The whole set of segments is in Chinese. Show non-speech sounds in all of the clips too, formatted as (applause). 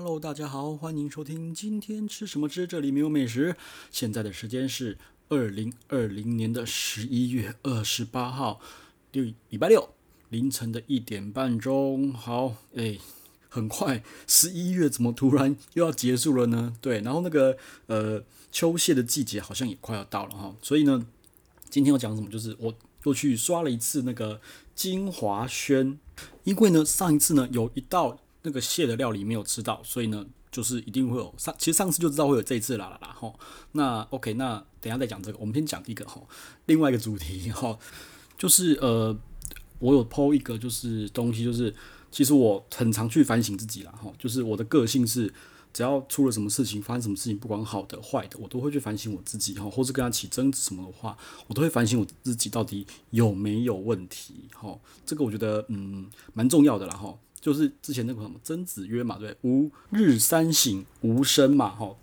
Hello，大家好，欢迎收听今天吃什么吃，这里没有美食。现在的时间是二零二零年的十一月二十八号，六礼拜六凌晨的一点半钟。好，哎，很快十一月怎么突然又要结束了呢？对，然后那个呃秋蟹的季节好像也快要到了哈，所以呢，今天要讲什么？就是我又去刷了一次那个金华轩，因为呢上一次呢有一道。那个蟹的料理没有吃到，所以呢，就是一定会有上。其实上次就知道会有这一次啦啦啦吼。那 OK，那等下再讲这个。我们先讲一个吼，另外一个主题 (laughs) 吼，就是呃，我有抛一个就是东西，就是其实我很常去反省自己啦吼。就是我的个性是，只要出了什么事情，发生什么事情，不管好的坏的，我都会去反省我自己哈，或是跟他起争执什么的话，我都会反省我自己到底有没有问题哈。这个我觉得嗯蛮重要的啦哈。就是之前那个什么曾子曰嘛，对，吾日三省吾身嘛，哈，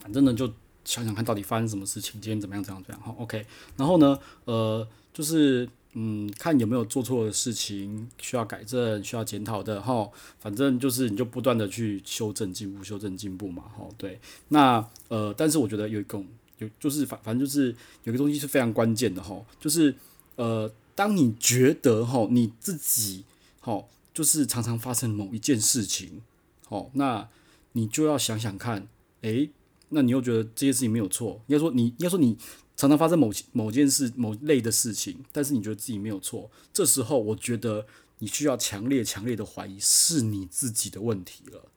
反正呢就想想看到底发生什么事情，今天怎么样，怎样，怎样，哈，OK，然后呢，呃，就是嗯，看有没有做错的事情需要改正、需要检讨的，哈，反正就是你就不断的去修正进步、修正进步嘛，哈，对，那呃，但是我觉得有一种有就是反反正就是有个东西是非常关键的，哈，就是呃，当你觉得哈你自己哈。就是常常发生某一件事情，哦，那你就要想想看，诶，那你又觉得这些事情没有错，应该说你应该说你常常发生某某件事某类的事情，但是你觉得自己没有错，这时候我觉得你需要强烈强烈的怀疑是你自己的问题了。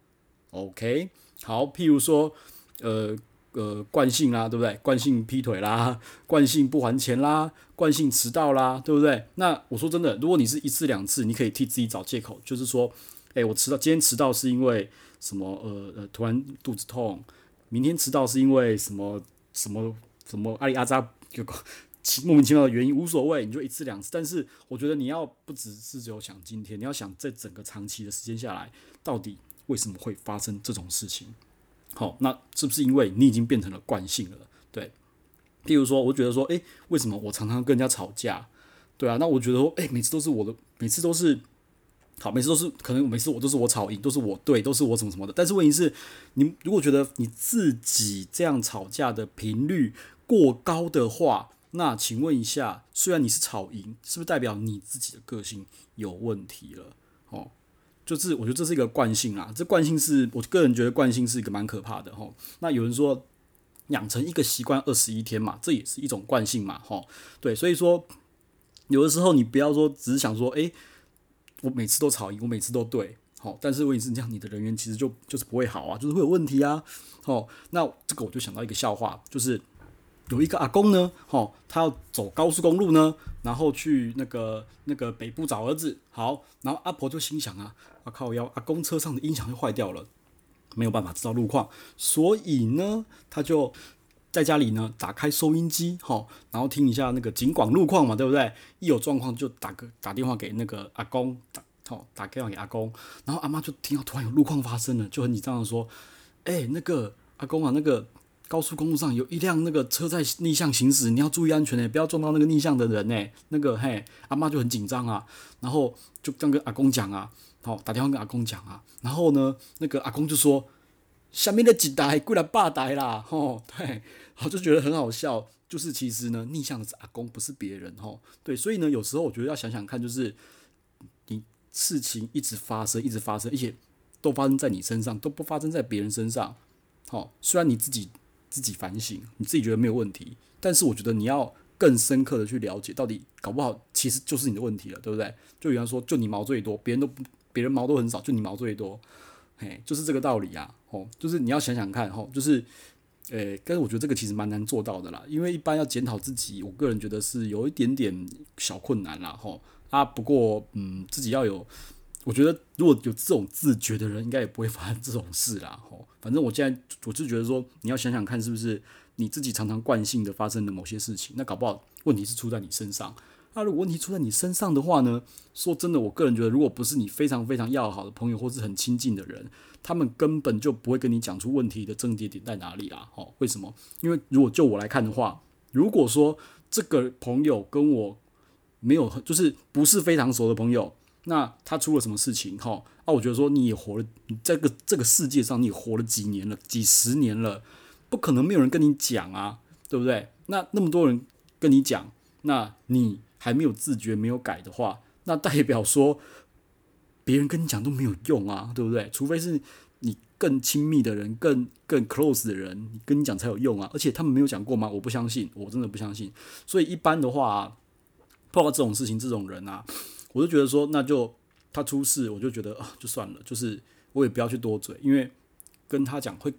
OK，好，譬如说，呃。呃，惯性啦，对不对？惯性劈腿啦，(laughs) 惯性不还钱啦，惯性迟到啦，对不对？那我说真的，如果你是一次两次，你可以替自己找借口，就是说，诶，我迟到，今天迟到是因为什么？呃呃，突然肚子痛。明天迟到是因为什么？什么什么阿里阿扎有个莫名其妙的原因，无所谓，你就一次两次。但是我觉得你要不只是只有想今天，你要想这整个长期的时间下来，到底为什么会发生这种事情？好，那是不是因为你已经变成了惯性了？对，譬如说，我觉得说，诶，为什么我常常跟人家吵架？对啊，那我觉得说，诶，每次都是我的，每次都是，好，每次都是可能每次我都是我吵赢，都是我对，都是我什么什么的。但是问题是，你如果觉得你自己这样吵架的频率过高的话，那请问一下，虽然你是吵赢，是不是代表你自己的个性有问题了？哦。就是我觉得这是一个惯性啊，这惯性是我个人觉得惯性是一个蛮可怕的吼。那有人说养成一个习惯二十一天嘛，这也是一种惯性嘛吼。对，所以说有的时候你不要说只是想说，诶，我每次都吵赢，我每次都对，好，但是问题是这样，你的人缘其实就就是不会好啊，就是会有问题啊。好，那这个我就想到一个笑话，就是。有一个阿公呢，吼，他要走高速公路呢，然后去那个那个北部找儿子。好，然后阿婆就心想啊，我靠，要阿公车上的音响就坏掉了，没有办法知道路况，所以呢，他就在家里呢打开收音机，吼，然后听一下那个警广路况嘛，对不对？一有状况就打个打电话给那个阿公，打吼打电话给阿公，然后阿妈就听到突然有路况发生了，就很紧张的说，哎、那个阿公啊，那个。高速公路上有一辆那个车在逆向行驶，你要注意安全呢，不要撞到那个逆向的人呢。那个嘿，阿妈就很紧张啊，然后就这样跟阿公讲啊，好打电话跟阿公讲啊，然后呢，那个阿公就说下面的几台过来霸台啦，吼，对，我就觉得很好笑，就是其实呢，逆向的是阿公，不是别人，吼，对，所以呢，有时候我觉得要想想看，就是你事情一直发生，一直发生，而且都发生在你身上，都不发生在别人身上，好，虽然你自己。自己反省，你自己觉得没有问题，但是我觉得你要更深刻的去了解，到底搞不好其实就是你的问题了，对不对？就比方说，就你毛最多，别人都别人毛都很少，就你毛最多，嘿，就是这个道理啊，哦，就是你要想想看，吼，就是，诶、欸，但是我觉得这个其实蛮难做到的啦，因为一般要检讨自己，我个人觉得是有一点点小困难啦，吼，啊，不过，嗯，自己要有。我觉得如果有这种自觉的人，应该也不会发生这种事啦。(laughs) 吼，反正我现在我是觉得说，你要想想看，是不是你自己常常惯性的发生的某些事情，那搞不好问题是出在你身上。那如果问题出在你身上的话呢？说真的，我个人觉得，如果不是你非常非常要好的朋友或是很亲近的人，他们根本就不会跟你讲出问题的症结点在哪里啦。吼，为什么？因为如果就我来看的话，如果说这个朋友跟我没有，就是不是非常熟的朋友。那他出了什么事情？哈，啊，我觉得说你也活了，你这个这个世界上你活了几年了，几十年了，不可能没有人跟你讲啊，对不对？那那么多人跟你讲，那你还没有自觉没有改的话，那代表说别人跟你讲都没有用啊，对不对？除非是你更亲密的人，更更 close 的人跟你讲才有用啊，而且他们没有讲过吗？我不相信，我真的不相信。所以一般的话，碰到这种事情，这种人啊。我就觉得说，那就他出事，我就觉得啊，就算了，就是我也不要去多嘴，因为跟他讲会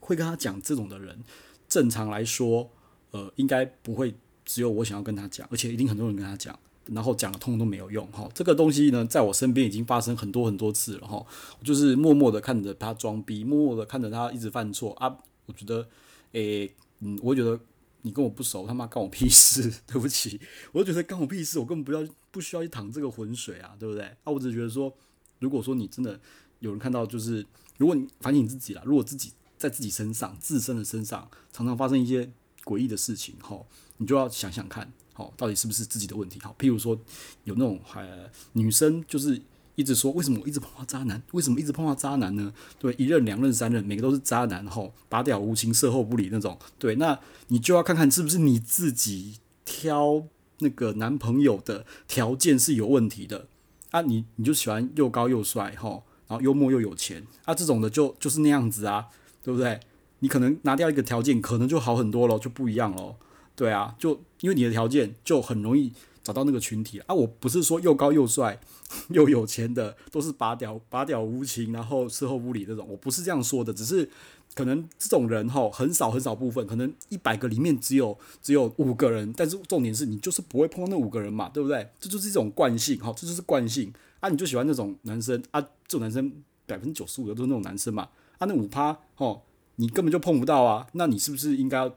会跟他讲这种的人，正常来说，呃，应该不会只有我想要跟他讲，而且一定很多人跟他讲，然后讲了通通都没有用哈。这个东西呢，在我身边已经发生很多很多次了哈，我就是默默的看着他装逼，默默的看着他一直犯错啊，我觉得，诶、嗯，我觉得。你跟我不熟，他妈干我屁事！(laughs) 对不起，我就觉得干我屁事，我根本不要不需要去淌这个浑水啊，对不对？啊，我只是觉得说，如果说你真的有人看到，就是如果你反省自己啦，如果自己在自己身上、自身的身上常常发生一些诡异的事情，吼，你就要想想看，吼，到底是不是自己的问题？好，譬如说有那种呃女生就是。一直说为什么我一直碰到渣男？为什么一直碰到渣男呢？对，一任、两任、三任，每个都是渣男，吼，拔屌无情，售后不理那种。对，那你就要看看是不是你自己挑那个男朋友的条件是有问题的啊？你你就喜欢又高又帅，吼，然后幽默又有钱啊？这种的就就是那样子啊，对不对？你可能拿掉一个条件，可能就好很多咯，就不一样咯。对啊，就因为你的条件就很容易。找到那个群体啊！我不是说又高又帅 (laughs) 又有钱的都是拔屌拔屌无情，然后事后不理这种，我不是这样说的，只是可能这种人哈很少很少部分，可能一百个里面只有只有五个人，但是重点是你就是不会碰到那五个人嘛，对不对？这就是一种惯性哈，这就是惯性啊！你就喜欢那种男生啊，这种男生百分之九十五的都是那种男生嘛啊，那五趴哦，你根本就碰不到啊！那你是不是应该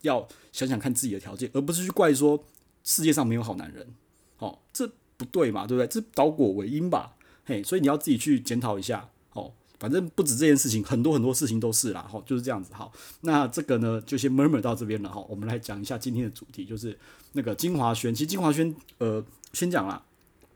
要想想看自己的条件，而不是去怪说。世界上没有好男人，哦，这不对嘛，对不对？这倒果为因吧，嘿，所以你要自己去检讨一下，哦，反正不止这件事情，很多很多事情都是啦，哈，就是这样子，好，那这个呢，就先 murmur 到这边了，哈，我们来讲一下今天的主题，就是那个金华轩。其实金华轩，呃，先讲啦，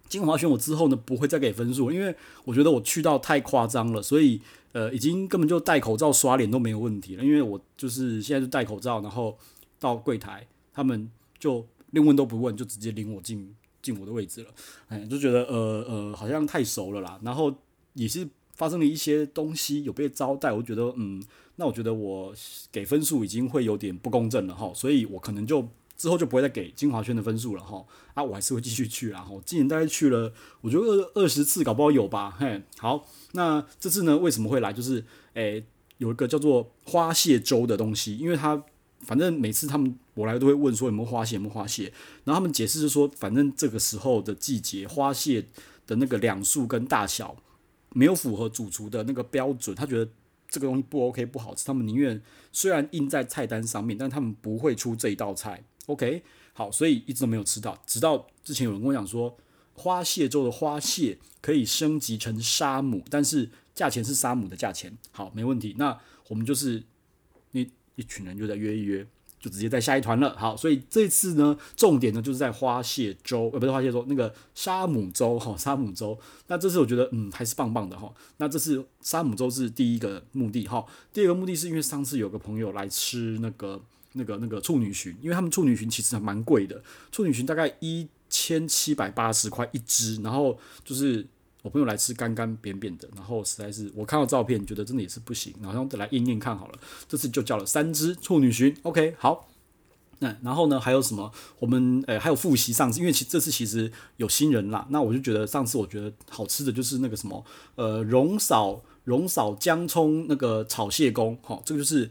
金华轩，我之后呢不会再给分数，因为我觉得我去到太夸张了，所以呃，已经根本就戴口罩刷脸都没有问题了，因为我就是现在就戴口罩，然后到柜台，他们就。连问都不问，就直接领我进进我的位置了，哎，就觉得呃呃好像太熟了啦。然后也是发生了一些东西，有被招待，我觉得嗯，那我觉得我给分数已经会有点不公正了哈，所以我可能就之后就不会再给金华轩的分数了哈。啊，我还是会继续去啦。我今年大概去了，我觉得二二十次搞不好有吧。嘿，好，那这次呢为什么会来？就是诶有一个叫做花蟹粥的东西，因为它。反正每次他们我来都会问说有没有花蟹，有没有花蟹，然后他们解释是说，反正这个时候的季节，花蟹的那个两数跟大小没有符合主厨的那个标准，他觉得这个东西不 OK 不好吃，他们宁愿虽然印在菜单上面，但他们不会出这一道菜。OK，好，所以一直都没有吃到，直到之前有人跟我讲说，花蟹粥的花蟹可以升级成沙姆，但是价钱是沙姆的价钱。好，没问题，那我们就是你。一群人就在约一约，就直接在下一团了。好，所以这次呢，重点呢就是在花蟹粥，呃，不是花蟹粥，那个沙姆粥哈，沙姆粥。那这次我觉得，嗯，还是棒棒的哈。那这次沙姆粥是第一个目的哈，第二个目的是因为上次有个朋友来吃那个那个那个处女蟳，因为他们处女蟳其实还蛮贵的，处女蟳大概一千七百八十块一只，然后就是。我朋友来吃干干扁扁的，然后实在是我看到照片觉得真的也是不行，然后再来验验看好了。这次就叫了三只处女蟳，OK 好。那然后呢还有什么？我们诶、欸、还有复习上次，因为其这次其实有新人啦。那我就觉得上次我觉得好吃的就是那个什么呃荣嫂荣嫂姜葱那个炒蟹公，好、这个就是。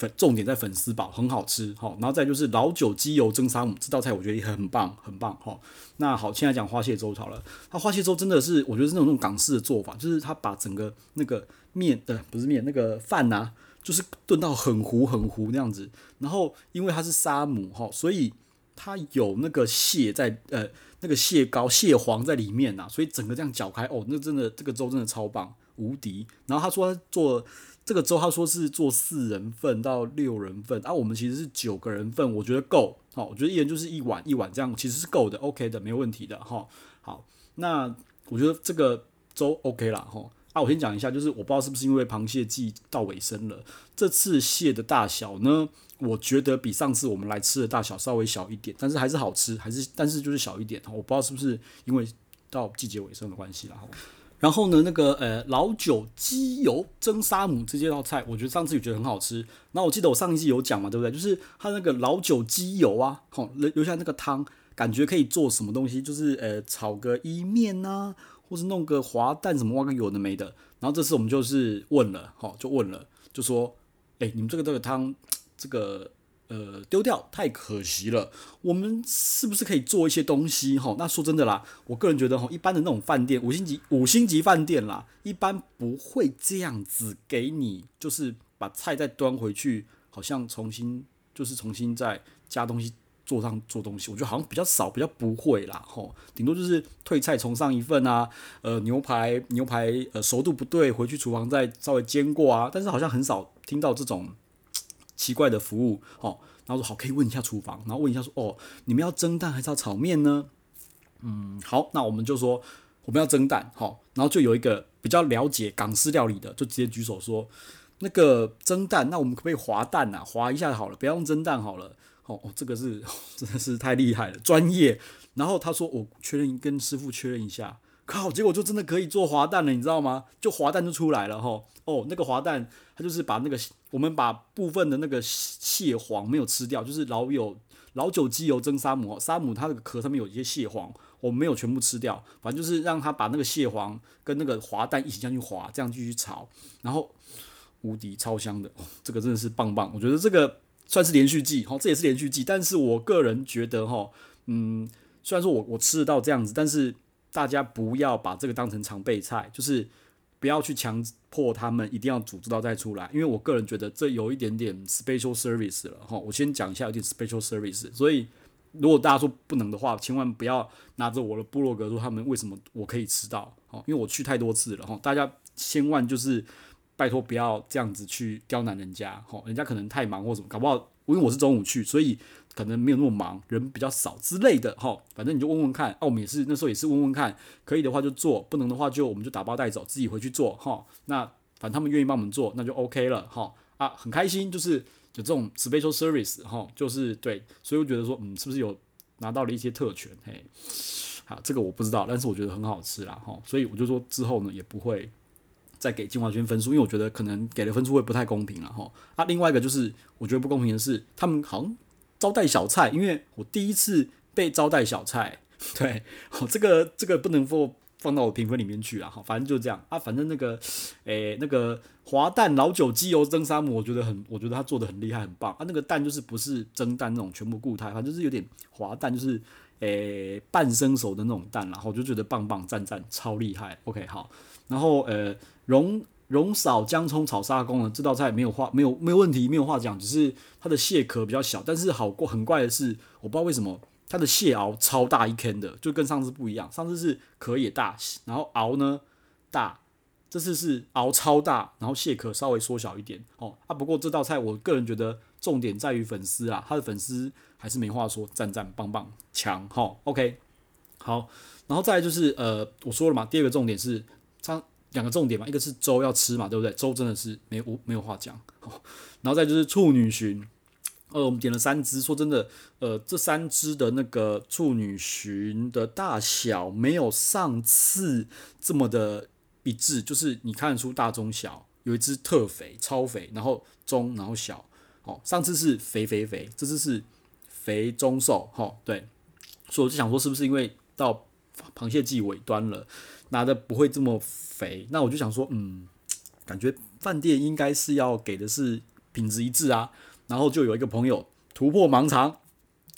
粉重点在粉丝煲，很好吃哈。然后再就是老酒鸡油蒸沙姆，这道菜我觉得也很棒，很棒哈。那好，现在讲花蟹粥好了。它花蟹粥真的是，我觉得是那种那种港式的做法，就是它把整个那个面、呃、不是面那个饭呐、就是炖到很糊很糊那样子。然后因为它是沙姆哈，所以它有那个蟹在呃那个蟹膏蟹黄在里面呐，所以整个这样搅开哦，那真的这个粥真的超棒无敌。然后他说他做。这个粥他说是做四人份到六人份，啊，我们其实是九个人份，我觉得够，好，我觉得一人就是一碗一碗这样，其实是够的，OK 的，没有问题的，哈，好，那我觉得这个粥 OK 啦。吼。啊，我先讲一下，就是我不知道是不是因为螃蟹季到尾声了，这次蟹的大小呢，我觉得比上次我们来吃的大小稍微小一点，但是还是好吃，还是但是就是小一点。我不知道是不是因为到季节尾声的关系了，哈。然后呢，那个呃老酒鸡油蒸沙姆这些道菜，我觉得上次也觉得很好吃。然后我记得我上一季有讲嘛，对不对？就是它那个老酒鸡油啊，吼留留下那个汤，感觉可以做什么东西，就是呃炒个伊面呐。或是弄个滑蛋什么挖个有的没的，然后这次我们就是问了，哈，就问了，就说，哎，你们这个这个汤，这个呃丢掉太可惜了，我们是不是可以做一些东西？哈，那说真的啦，我个人觉得哈，一般的那种饭店，五星级五星级饭店啦，一般不会这样子给你，就是把菜再端回去，好像重新就是重新再加东西。做上做东西，我觉得好像比较少，比较不会啦，吼，顶多就是退菜重上一份啊，呃，牛排牛排呃熟度不对，回去厨房再稍微煎过啊，但是好像很少听到这种奇怪的服务，哦，然后说好可以问一下厨房，然后问一下说哦，你们要蒸蛋还是要炒面呢？嗯，好，那我们就说我们要蒸蛋，好，然后就有一个比较了解港式料理的，就直接举手说那个蒸蛋，那我们可不可以滑蛋啊？滑一下好了，不要用蒸蛋好了。哦哦，这个是 (laughs) 真的是太厉害了，专业。然后他说我确认跟师傅确认一下，靠，结果就真的可以做滑蛋了，你知道吗？就滑蛋就出来了哈。哦，那个滑蛋，他就是把那个我们把部分的那个蟹黄没有吃掉，就是老有老酒鸡油蒸沙姆，沙姆它那个壳上面有一些蟹黄，我们没有全部吃掉，反正就是让他把那个蟹黄跟那个滑蛋一起这样去滑，这样继续炒，然后无敌超香的，(laughs) 这个真的是棒棒，我觉得这个。算是连续剧，哈，这也是连续剧，但是我个人觉得，哈，嗯，虽然说我我吃得到这样子，但是大家不要把这个当成常备菜，就是不要去强迫他们一定要组织到再出来，因为我个人觉得这有一点点 special service 了，哈，我先讲一下有点 special service，所以如果大家说不能的话，千万不要拿着我的部落格说他们为什么我可以吃到，哈，因为我去太多次了，哈，大家千万就是。拜托不要这样子去刁难人家，哈，人家可能太忙或什么，搞不好，因为我是中午去，所以可能没有那么忙，人比较少之类的，哈，反正你就问问看，啊，我们也是那时候也是问问看，可以的话就做，不能的话就我们就打包带走，自己回去做，哈，那反正他们愿意帮我们做，那就 OK 了，哈，啊，很开心，就是有这种 special service，哈，就是对，所以我觉得说，嗯，是不是有拿到了一些特权，嘿，好，这个我不知道，但是我觉得很好吃啦，哈，所以我就说之后呢也不会。再给金华轩分数，因为我觉得可能给的分数会不太公平了哈。啊，另外一个就是我觉得不公平的是，他们好像招待小菜，因为我第一次被招待小菜，(laughs) 对，哦，这个这个不能够放到我评分里面去啊。哈，反正就这样啊，反正那个，诶、那个滑蛋老酒鸡油蒸沙姆，我觉得很，我觉得他做的很厉害，很棒啊。那个蛋就是不是蒸蛋那种全部固态，反正就是有点滑蛋，就是诶、半生熟的那种蛋，然后我就觉得棒棒赞赞，超厉害。OK，好，然后呃。蓉龙嫂姜葱炒沙公呢，这道菜没有话没有没有问题，没有话讲，只是它的蟹壳比较小。但是好过很怪的是，我不知道为什么它的蟹螯超大一坑的，就跟上次不一样。上次是壳也大，然后螯呢大，这次是螯超大，然后蟹壳稍微缩小一点。哦啊，不过这道菜我个人觉得重点在于粉丝啊，他的粉丝还是没话说，赞赞棒棒强。好，OK，好，然后再来就是呃，我说了嘛，第二个重点是两个重点嘛，一个是粥要吃嘛，对不对？粥真的是没有没有话讲。然后再就是处女寻，呃，我们点了三只，说真的，呃，这三只的那个处女寻的大小没有上次这么的一致，就是你看得出大中小，有一只特肥超肥，然后中然后小，哦，上次是肥肥肥，这次是肥中瘦，哈，对，所以我就想说，是不是因为到螃蟹季尾端了？拿的不会这么肥，那我就想说，嗯，感觉饭店应该是要给的是品质一致啊。然后就有一个朋友突破盲肠，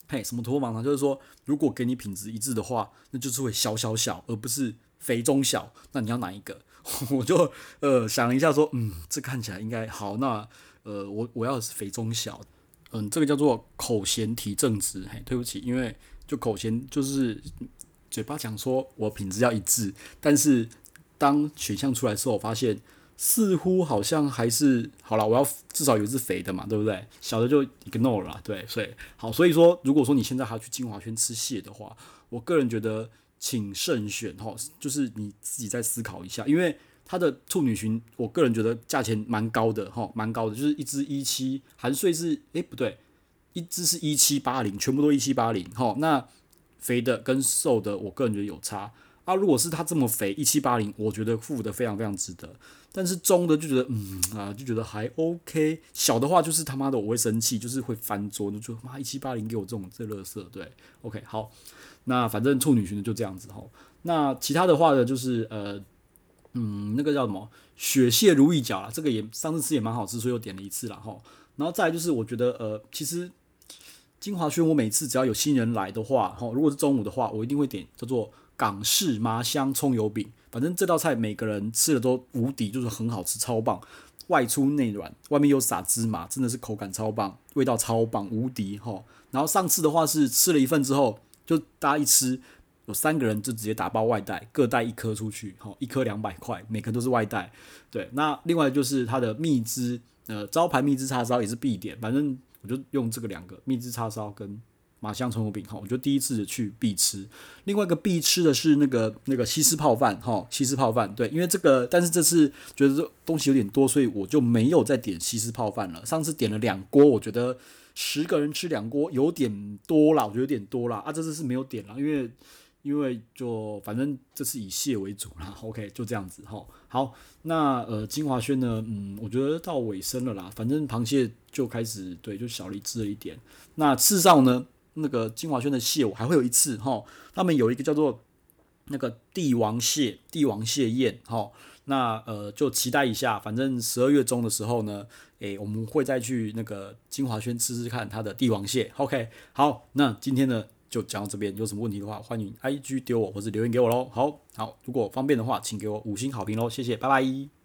嘿，什么突破盲肠？就是说，如果给你品质一致的话，那就是会小小小，而不是肥中小。那你要哪一个？(laughs) 我就呃想了一下，说，嗯，这看起来应该好。那呃，我我要的是肥中小，嗯，这个叫做口咸体正直。嘿，对不起，因为就口咸就是。嘴巴讲说我品质要一致，但是当选项出来之后，我发现似乎好像还是好了。我要至少有一只肥的嘛，对不对？小的就 ignore 了，对。所以好，所以说如果说你现在还要去晶华轩吃蟹的话，我个人觉得请慎选哈，就是你自己再思考一下，因为它的处女裙，我个人觉得价钱蛮高的哈，蛮高的，就是一只一七，含税是诶不对，一只是一七八零，全部都一七八零哈，那肥的跟瘦的，我个人觉得有差。啊，如果是它这么肥，一七八零，我觉得付的非常非常值得。但是中的就觉得，嗯啊，就觉得还 OK。小的话就是他妈的我会生气，就是会翻桌，就说妈一七八零给我这种这乐色，对，OK 好。那反正处女蟳的就这样子哈。那其他的话呢，就是呃，嗯，那个叫什么雪蟹如意饺啦，这个也上次吃也蛮好吃，所以我点了一次啦哈。然后再就是我觉得呃，其实金华轩我每次只要有新人来的话，哈，如果是中午的话，我一定会点叫做。港式麻香葱油饼，反正这道菜每个人吃了都无敌，就是很好吃，超棒，外粗内软，外面又撒芝麻，真的是口感超棒，味道超棒，无敌哈。然后上次的话是吃了一份之后，就大家一吃，有三个人就直接打包外带，各带一颗出去，哈，一颗两百块，每个都是外带。对，那另外就是它的蜜汁，呃，招牌蜜汁叉烧也是必点，反正我就用这个两个蜜汁叉烧跟。麻香葱油饼哈，我就第一次去必吃。另外一个必吃的是那个那个西施泡饭哈，西施泡饭对，因为这个，但是这次觉得这东西有点多，所以我就没有再点西施泡饭了。上次点了两锅，我觉得十个人吃两锅有点多啦，我觉得有点多啦。啊，这次是没有点了，因为因为就反正这次以蟹为主啦。OK，就这样子哈。好，那呃金华轩呢，嗯，我觉得到尾声了啦，反正螃蟹就开始对，就小力吃了一点。那次上呢？那个金华轩的蟹，我还会有一次哈。他们有一个叫做那个帝王蟹，帝王蟹宴哈。那呃，就期待一下，反正十二月中的时候呢，诶，我们会再去那个金华轩吃吃看它的帝王蟹。OK，好，那今天呢就讲到这边，有什么问题的话，欢迎 IG 丢我或者留言给我喽。好好，如果方便的话，请给我五星好评喽，谢谢，拜拜。